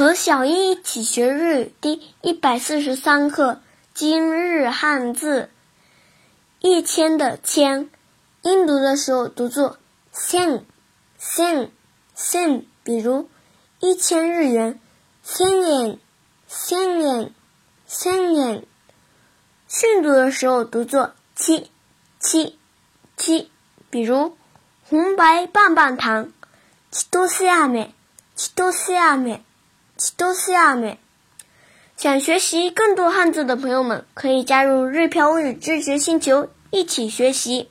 和小一一起学日语第一百四十三课今日汉字。一千的千，音读的时候读作 sen sen sen，比如一千日元 sen yen sen yen sen yen。训读的时候读作七七七，比如红白棒棒糖。七多西亚美，七多西亚美。多西亚美，想学习更多汉字的朋友们，可以加入日漂物语知识星球，一起学习。